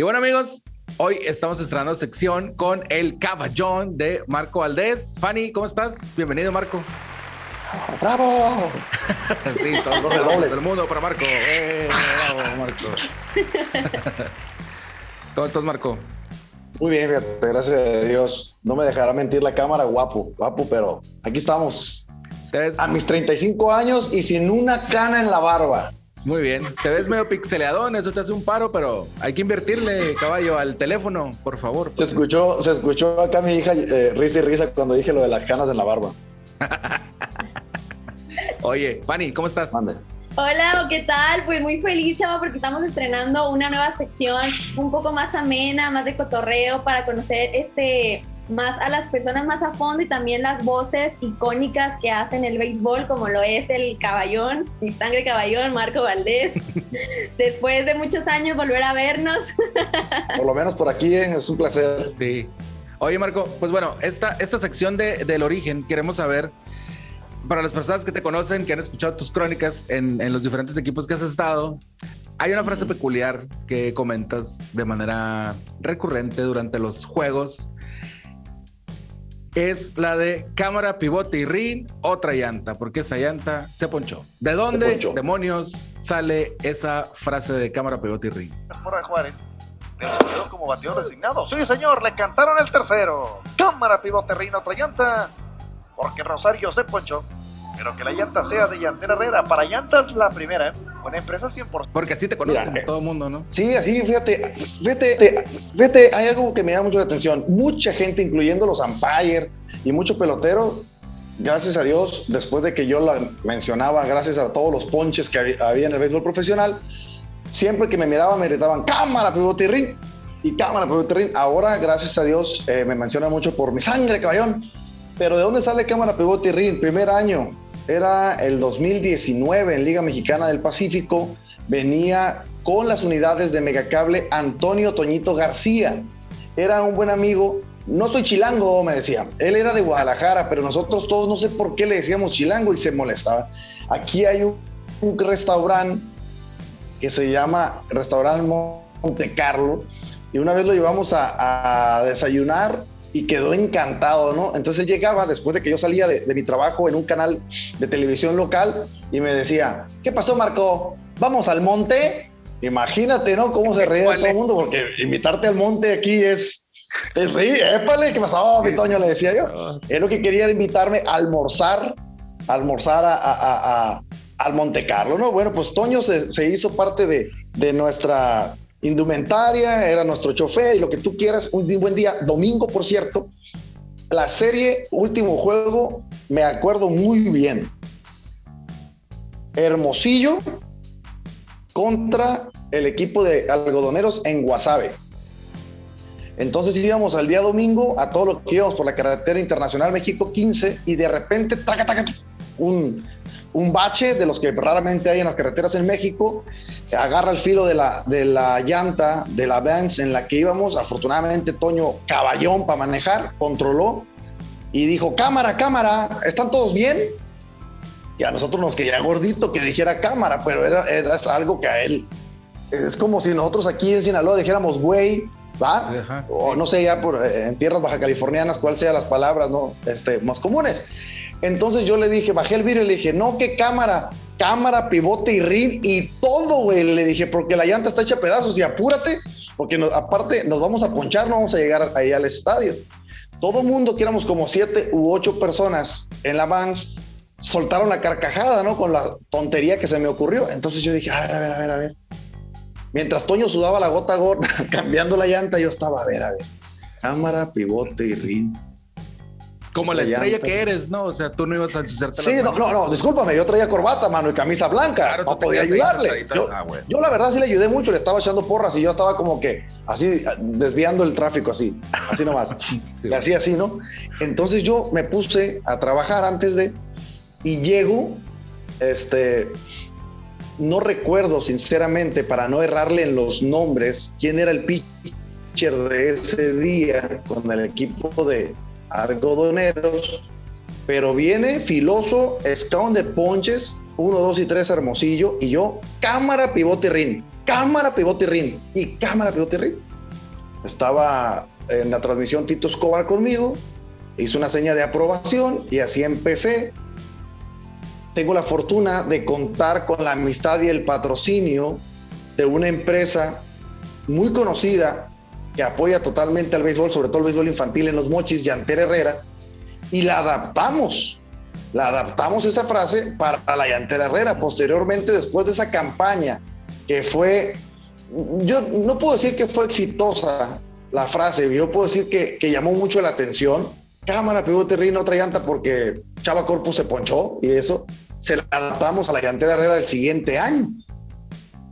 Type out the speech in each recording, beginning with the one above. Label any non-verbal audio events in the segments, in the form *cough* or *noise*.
Y bueno, amigos, hoy estamos estrenando sección con el caballón de Marco Valdés. Fanny, ¿cómo estás? Bienvenido, Marco. ¡Bravo! *laughs* sí, todos los redobles del mundo para Marco. *laughs* Eh, bravo, Marco. *laughs* ¿Cómo estás, Marco? Muy bien, fíjate, gracias a Dios. No me dejará mentir la cámara, guapo, guapo, pero aquí estamos. A mis 35 años y sin una cana en la barba. Muy bien. Te ves medio pixeleadón, eso te hace un paro, pero hay que invertirle, caballo, al teléfono, por favor. Se escuchó, se escuchó acá mi hija eh, risa y risa cuando dije lo de las canas en la barba. *laughs* Oye, Fanny, ¿cómo estás? Mande. Hola, ¿qué tal? Pues muy feliz, chavo, porque estamos estrenando una nueva sección un poco más amena, más de cotorreo para conocer este más a las personas más a fondo y también las voces icónicas que hacen el béisbol, como lo es el caballón, mi sangre caballón, Marco Valdés. *laughs* Después de muchos años volver a vernos. *laughs* Por lo menos por aquí ¿eh? es un placer. Sí. Oye, Marco, pues bueno, esta, esta sección de, del origen, queremos saber, para las personas que te conocen, que han escuchado tus crónicas en, en los diferentes equipos que has estado, hay una frase peculiar que comentas de manera recurrente durante los juegos es la de cámara, pivote y ring, otra llanta, porque esa llanta se ponchó. ¿De dónde, demonios, sale esa frase de cámara, pivote y ring? de Juárez. quedó como bateador designado. Sí, señor, le cantaron el tercero. Cámara, pivote, ring, otra llanta. Porque Rosario se ponchó. Pero que la llanta sea de llantera Herrera. Para llantas, la primera, ¿eh? Una empresa 100%. Porque así te conocen todo el mundo, ¿no? Sí, así, fíjate, fíjate, fíjate, hay algo que me da mucho la atención. Mucha gente, incluyendo los umpire y mucho pelotero, gracias a Dios, después de que yo la mencionaba, gracias a todos los ponches que había en el béisbol profesional, siempre que me miraban me gritaban, cámara, pivote y ring. Y cámara, pivote y ring. Ahora, gracias a Dios, eh, me menciona mucho por mi sangre, caballón. Pero ¿de dónde sale cámara, pivote y ring? Primer año, era el 2019 en Liga Mexicana del Pacífico, venía con las unidades de Megacable Antonio Toñito García. Era un buen amigo, no soy chilango, me decía. Él era de Guadalajara, pero nosotros todos no sé por qué le decíamos chilango y se molestaba. Aquí hay un, restaurante que se llama Restaurante Monte Carlo y una vez lo llevamos a desayunar y quedó encantado, ¿no? Entonces llegaba después de que yo salía de, mi trabajo en un canal de televisión local y me decía, ¿qué pasó Marco? ¿Vamos al monte? Imagínate, ¿no? Cómo se reía todo el mundo, porque invitarte al monte aquí es... es sí, épale, ¿qué pasó, mi Toño? Le decía yo. Es lo que quería invitarme a almorzar, a almorzar a, al Monte Carlo, ¿no? Bueno, pues Toño se, se hizo parte de, de nuestra indumentaria, era nuestro chofer y lo que tú quieras. Un buen día, domingo, por cierto. La serie Último Juego, me acuerdo muy bien. Hermosillo contra el equipo de algodoneros en Guasave. Entonces íbamos al día domingo a todo lo que íbamos por la carretera internacional México 15 y de repente, traca, traca, un, un bache de los que raramente hay en las carreteras en México, agarra el filo de la, de la llanta de la Vans en la que íbamos, afortunadamente Toño caballón para manejar, controló y dijo, cámara, cámara, ¿están todos bien? Y a nosotros nos quería gordito que dijera cámara, pero era, era algo que a él, es como si nosotros aquí en Sinaloa dijéramos güey, ¿va? o no sé, ya por, en tierras baja californianas, cuál sean las palabras ¿no? este, más comunes. Entonces yo le dije, bajé el vidrio y le dije, no, ¿qué cámara? Cámara, pivote y rin y todo, güey. Le dije, porque la llanta está hecha a pedazos y apúrate, porque aparte nos vamos a ponchar, no vamos a llegar ahí al estadio. Todo mundo, que éramos como siete u ocho personas en la van, soltaron la carcajada, ¿no? Con la tontería que se me ocurrió. Entonces yo dije, a ver, a ver, a ver, a ver. Mientras Toño sudaba la gota gorda, *laughs* cambiando la llanta, yo estaba, a ver, a ver. Cámara, pivote y rin como la estrella que eres, ¿no? O sea, tú no ibas a ensuciarte Sí, no, no, no, discúlpame, yo traía corbata, mano, y camisa blanca. no podía ayudarle. Ah, yo, la verdad sí le ayudé mucho, le estaba echando porras y yo estaba como que así, desviando el tráfico, así, así nomás. *laughs* hacía así, ¿no? Entonces yo me puse a trabajar antes de. Y llego, este. No recuerdo, sinceramente, para no errarle en los nombres, quién era el pitcher de ese día con el equipo de, algodoneros, pero viene filoso, scout de ponches, 1, 2 y 3 Hermosillo, y yo, cámara, pivote, rin, cámara, pivote, rin, y cámara, pivote, rin. estaba en la transmisión Tito Escobar conmigo, hizo una seña de aprobación y así empecé. Tengo la fortuna de contar con la amistad y el patrocinio de una empresa muy conocida que apoya totalmente al béisbol, sobre todo el béisbol infantil en los mochis, Yanter Herrera, y la adaptamos. La adaptamos esa frase para la Llantera Herrera. Posteriormente, después de esa campaña que fue, yo no puedo decir que fue exitosa la frase, yo puedo decir que, llamó mucho la atención. Cámara, pivote, rino, otra llanta porque Chava Corpus se ponchó y eso. Se la adaptamos a la Llantera Herrera el siguiente año.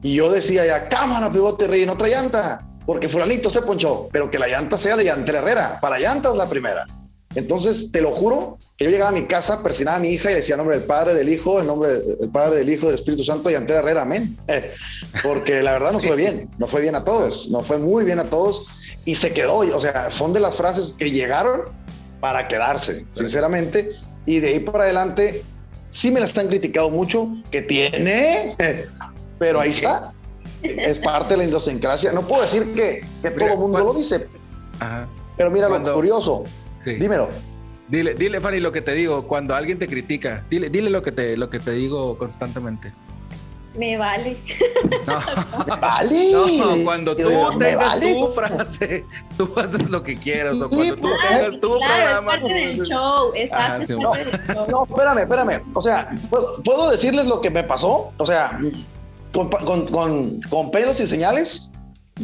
Y yo decía ya, cámara, pivote, rino, otra llanta porque fulanito se ponchó, pero que la llanta sea de Llantera Herrera. Para llantas la primera. Entonces, te lo juro, que yo llegaba a mi casa, persinaba a mi hija y decía, nombre del Padre, del Hijo, en nombre del Padre, del Hijo, del Espíritu Santo y ante Herrera, amén. *laughs* Porque la verdad no fue bien, no fue bien a todos, no fue muy bien a todos y se quedó, o sea, son de las frases que llegaron para quedarse, sinceramente, y de ahí para adelante sí me las han criticado mucho, que tiene, *laughs* pero ahí está, es parte de la idiosincrasia. No puedo decir que, todo el mundo lo dice, pero mira lo curioso, Dímelo. Dile, dile, Fanny, lo que te digo. Cuando alguien te critica, dile, dile lo que te, lo que te digo constantemente. Me vale. No. vale. No, cuando tú tengas tu frase, tú haces lo que quieras. O cuando tú tengas tu programa. Es parte del show. Exacto. no, espérame, espérame. O sea, ¿puedo, decirles lo que me pasó? O sea, con, con, con, con pelos y señales.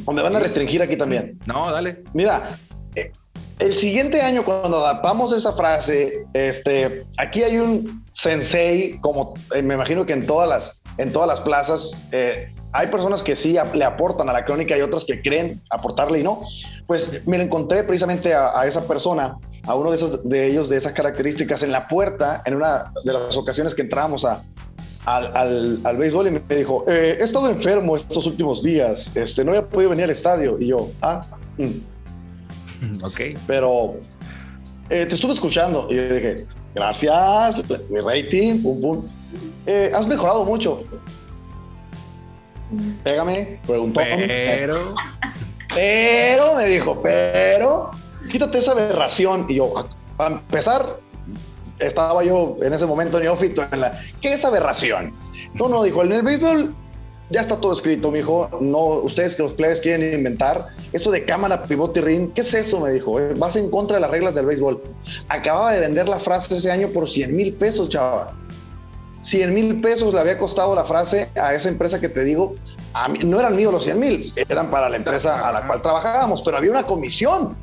¿O me van a restringir aquí también? No, dale. Mira, eh, el siguiente año, cuando adaptamos esa frase, este, aquí hay un sensei, como eh, me imagino que en todas las, en todas las plazas, eh, hay personas que sí le aportan a la crónica y otras que creen aportarle y no. Pues me encontré precisamente a, esa persona, a uno de, esos, de ellos de esas características en la puerta, en una de las ocasiones que entramos a, al, al, béisbol y me dijo, eh, he estado enfermo estos últimos días, este, no he podido venir al estadio. Y yo, ah, mm. *laughs* Ok. Pero eh, te estuve escuchando y yo dije, gracias, mi rating, pum, pum. Eh, has mejorado mucho. Pégame, preguntó. Pero. *laughs* Pero, me dijo, pero, quítate esa aberración. Y yo, para empezar, estaba yo en ese momento neófito en la, ¿qué es aberración? No, no, dijo, en el béisbol ya está todo escrito, mi. No, ustedes que los players quieren inventar eso de cámara, pivote y ring. ¿Qué es eso? Me dijo. Eh, vas en contra de las reglas del béisbol. Acababa de vender la frase ese año por 100 mil pesos, chava. 100 mil pesos le había costado la frase a esa empresa que te digo. No eran míos los 100 mil, eran para la empresa a la cual trabajábamos, pero había una comisión.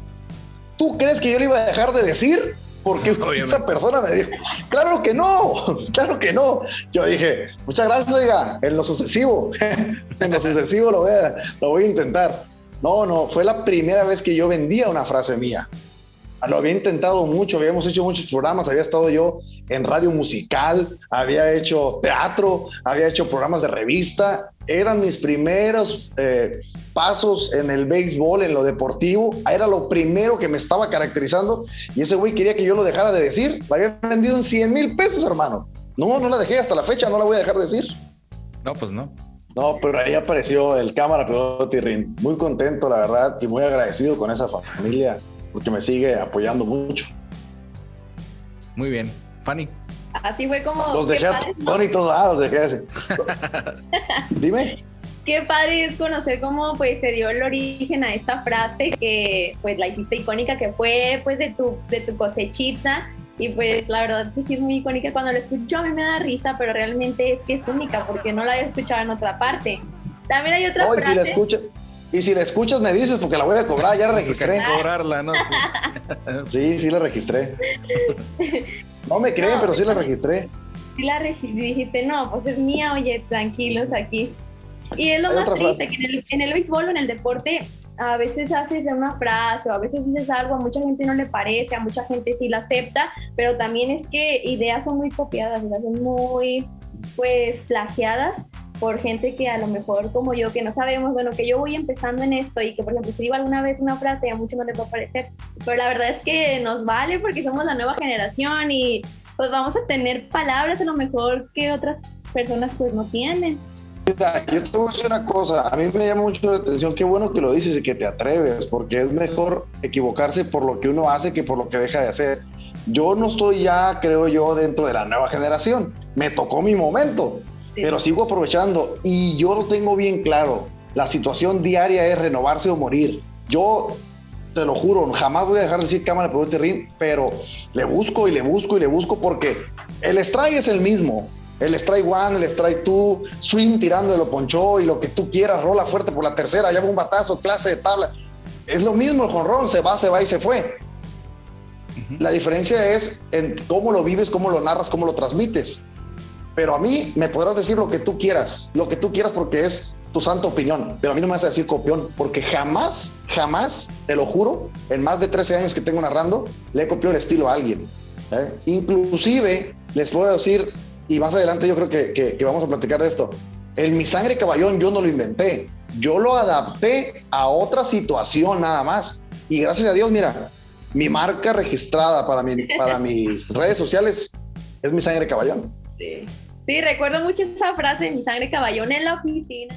¿Tú crees que yo le iba a dejar de decir? Porque *laughs* esa persona me dijo, claro que no, *laughs* claro que no. Yo dije, muchas gracias, oiga, en lo sucesivo, *laughs* en lo sucesivo lo voy, a, lo voy a intentar. No, no, fue la primera vez que yo vendía una frase mía. Lo había intentado mucho, habíamos hecho muchos programas, había estado yo en radio musical, había hecho teatro, había hecho programas de revista. Eran mis primeros eh, pasos en el béisbol, en lo deportivo. Era lo primero que me estaba caracterizando. Y ese güey quería que yo lo dejara de decir. La había vendido en 100 mil pesos, hermano. No, no la dejé hasta la fecha, no la voy a dejar de decir. No, pues no. No, pero ahí apareció el cámara Tirrin. Muy contento, la verdad, y muy agradecido con esa familia, porque me sigue apoyando mucho. Muy bien. Fanny. Así fue como. Los dejé a Tony todos, ah, los dejé así. *laughs* Dime qué padre es conocer cómo pues se dio el origen a esta frase que pues la hiciste icónica que fue pues de tu, de tu cosechita y pues la verdad que sí es muy icónica cuando la escucho a mí me da risa pero realmente es que es única porque no la había escuchado en otra parte. También hay otra frase. Si la escuchas, y si la escuchas me dices porque la voy a cobrar, ya la registré. cobrarla, ¿no? Sí. sí, la registré. *laughs* No me creen, pero sí la registré. Sí la registré, dijiste, no, pues es mía, oye, tranquilos aquí. Y es lo más triste, que en el, en el béisbol o en el deporte a veces haces una frase o a veces dices algo, a mucha gente no le parece, a mucha gente sí la acepta, pero también es que ideas son muy copiadas, son muy pues plagiadas por gente que a lo mejor como yo, que no sabemos, bueno, que yo voy empezando en esto y que por ejemplo si digo alguna vez una frase a muchos no les va a parecer, pero la verdad es que nos vale porque somos la nueva generación y pues vamos a tener palabras a lo mejor que otras personas pues no tienen. Yo te voy a decir una cosa, a mí me llama mucho la atención, qué bueno que lo dices y que te atreves, porque es mejor equivocarse por lo que uno hace que por lo que deja de hacer. Yo no estoy ya, creo yo, dentro de la nueva generación, me tocó mi momento, pero sigo aprovechando y yo lo tengo bien claro, la situación diaria es renovarse o morir. Yo te lo juro, jamás voy a dejar de decir cámara de ring, pero le busco y le busco y le busco porque el strike es el mismo. El strike one, el strike two, swing tirando de lo ponchó y lo que tú quieras, rola fuerte por la tercera, lleva un batazo, clase de tabla. Es lo mismo el jonrón, se va, se va y se fue. La diferencia es en cómo lo vives, cómo lo narras, cómo lo transmites. Pero a mí me podrás decir lo que tú quieras, lo que tú quieras porque es tu santa opinión, pero a mí no me vas a decir copión, porque jamás, jamás, te lo juro, en más de 13 años que tengo narrando, le he copiado el estilo a alguien. ¿eh? Inclusive, les puedo decir, y más adelante yo creo que, que, vamos a platicar de esto, el Mi Sangre Caballón yo no lo inventé, yo lo adapté a otra situación nada más. Y gracias a Dios, mira, mi marca registrada para, mi, para mis *laughs* redes sociales es Mi Sangre Caballón. Sí. Sí, recuerdo mucho esa frase, mi sangre caballón en la oficina.